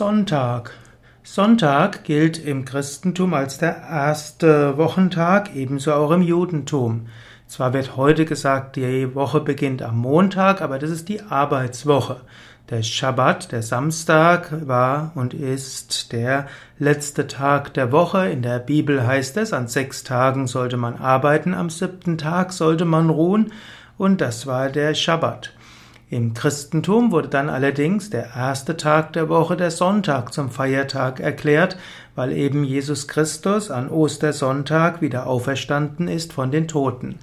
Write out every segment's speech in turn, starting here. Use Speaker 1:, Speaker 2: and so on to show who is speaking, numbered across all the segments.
Speaker 1: Sonntag. Sonntag gilt im Christentum als der erste Wochentag, ebenso auch im Judentum. Zwar wird heute gesagt, die Woche beginnt am Montag, aber das ist die Arbeitswoche. Der Schabbat, der Samstag, war und ist der letzte Tag der Woche. In der Bibel heißt es, an sechs Tagen sollte man arbeiten, am siebten Tag sollte man ruhen, und das war der Schabbat. Im Christentum wurde dann allerdings der erste Tag der Woche, der Sonntag, zum Feiertag erklärt, weil eben Jesus Christus an Ostersonntag wieder auferstanden ist von den Toten.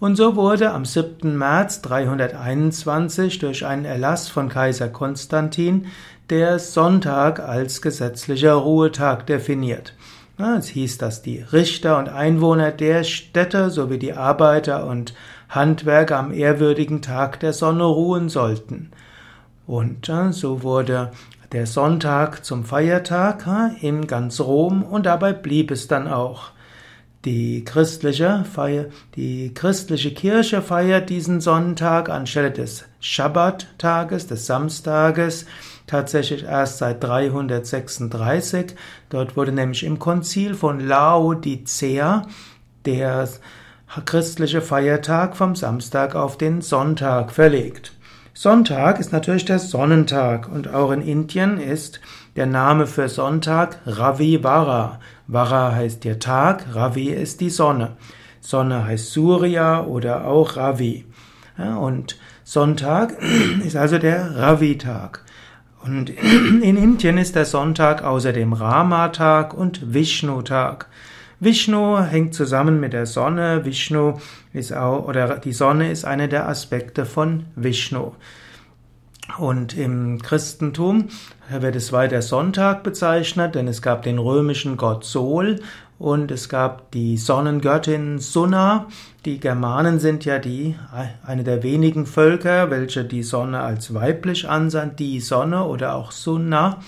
Speaker 1: Und so wurde am 7. März 321 durch einen Erlass von Kaiser Konstantin der Sonntag als gesetzlicher Ruhetag definiert. Es hieß, dass die Richter und Einwohner der Städte sowie die Arbeiter und Handwerker am ehrwürdigen Tag der Sonne ruhen sollten. Und so wurde der Sonntag zum Feiertag in ganz Rom und dabei blieb es dann auch. Die christliche, Feier, die christliche Kirche feiert diesen Sonntag anstelle des Schabbattages, des Samstages, tatsächlich erst seit 336. Dort wurde nämlich im Konzil von Laodicea der christliche Feiertag vom Samstag auf den Sonntag verlegt. Sonntag ist natürlich der Sonnentag und auch in Indien ist der Name für Sonntag Ravi Vara. Vara heißt der Tag, Ravi ist die Sonne. Sonne heißt Surya oder auch Ravi. und Sonntag ist also der Ravi-Tag. Und in Indien ist der Sonntag außerdem Rama-Tag und Vishnu-Tag. Vishnu hängt zusammen mit der Sonne. Vishnu ist auch, oder die Sonne ist einer der Aspekte von Vishnu. Und im Christentum wird es weiter Sonntag bezeichnet, denn es gab den römischen Gott Sol und es gab die Sonnengöttin Sunna. Die Germanen sind ja die, eine der wenigen Völker, welche die Sonne als weiblich ansehen, die Sonne oder auch Sunna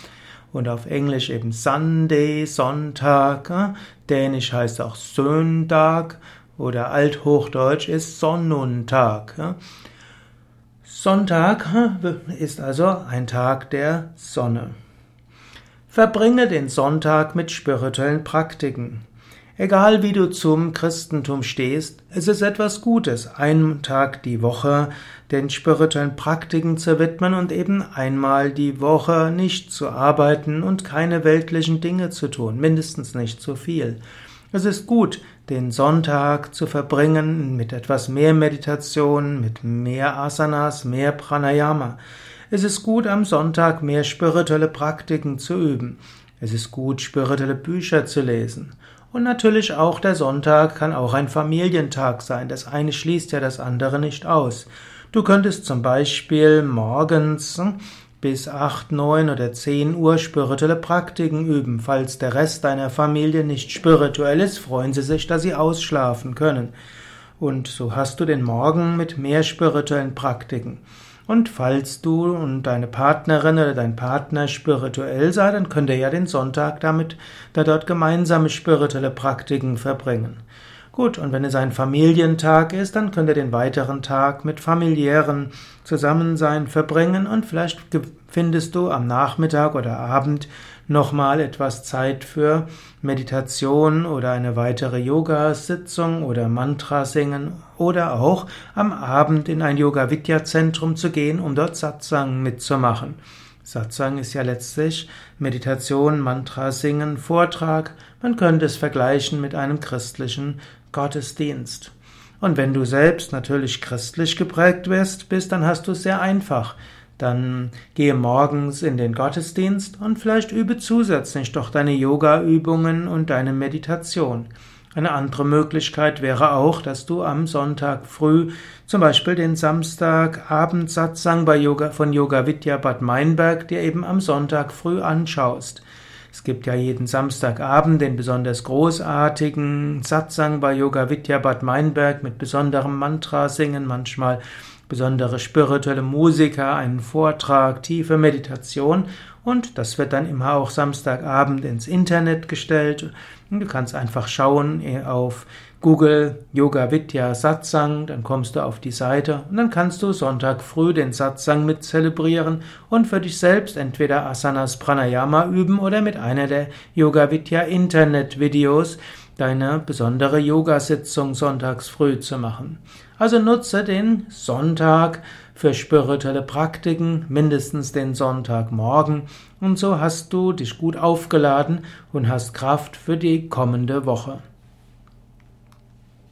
Speaker 1: und auf Englisch eben Sunday, Sonntag, Dänisch heißt auch Söntag oder Althochdeutsch ist Sonnentag. Sonntag ist also ein Tag der Sonne. Verbringe den Sonntag mit spirituellen Praktiken. Egal wie du zum Christentum stehst, es ist etwas Gutes, einen Tag die Woche den spirituellen Praktiken zu widmen und eben einmal die Woche nicht zu arbeiten und keine weltlichen Dinge zu tun, mindestens nicht zu viel. Es ist gut, den Sonntag zu verbringen mit etwas mehr Meditation, mit mehr Asanas, mehr Pranayama. Es ist gut, am Sonntag mehr spirituelle Praktiken zu üben. Es ist gut, spirituelle Bücher zu lesen. Und natürlich auch der Sonntag kann auch ein Familientag sein. Das eine schließt ja das andere nicht aus. Du könntest zum Beispiel morgens bis 8, 9 oder 10 Uhr spirituelle Praktiken üben. Falls der Rest deiner Familie nicht spirituell ist, freuen sie sich, dass sie ausschlafen können. Und so hast du den Morgen mit mehr spirituellen Praktiken. Und falls du und deine Partnerin oder dein Partner spirituell seid, dann könnt ihr ja den Sonntag damit, da dort gemeinsame spirituelle Praktiken verbringen. Gut, und wenn es ein Familientag ist, dann könnt ihr den weiteren Tag mit familiären Zusammensein verbringen und vielleicht findest du am Nachmittag oder Abend nochmal etwas Zeit für Meditation oder eine weitere Yoga-Sitzung oder Mantra singen oder auch am Abend in ein Yoga-Vidya-Zentrum zu gehen, um dort Satsang mitzumachen. Satsang ist ja letztlich Meditation, Mantra singen, Vortrag. Man könnte es vergleichen mit einem christlichen Gottesdienst. Und wenn du selbst natürlich christlich geprägt wirst, bist, dann hast du es sehr einfach. Dann gehe morgens in den Gottesdienst und vielleicht übe zusätzlich doch deine Yoga-Übungen und deine Meditation. Eine andere Möglichkeit wäre auch, dass du am Sonntag früh zum Beispiel den Samstagabend Satsang bei Yoga von Yoga Vidya Bad Meinberg dir eben am Sonntag früh anschaust. Es gibt ja jeden Samstagabend den besonders großartigen Satsang bei Yoga Vidya Bad Meinberg mit besonderem Mantra singen, manchmal besondere spirituelle Musiker, einen Vortrag, tiefe Meditation und das wird dann immer auch Samstagabend ins Internet gestellt. Und du kannst einfach schauen eh, auf Google Yoga Vidya Satsang, dann kommst du auf die Seite und dann kannst du Sonntag früh den Satsang mit zelebrieren und für dich selbst entweder Asanas Pranayama üben oder mit einer der Yoga Vidya Internet Videos deine besondere Yoga-Sitzung sonntags früh zu machen. Also nutze den Sonntag für spirituelle Praktiken, mindestens den Sonntagmorgen, und so hast du dich gut aufgeladen und hast Kraft für die kommende Woche.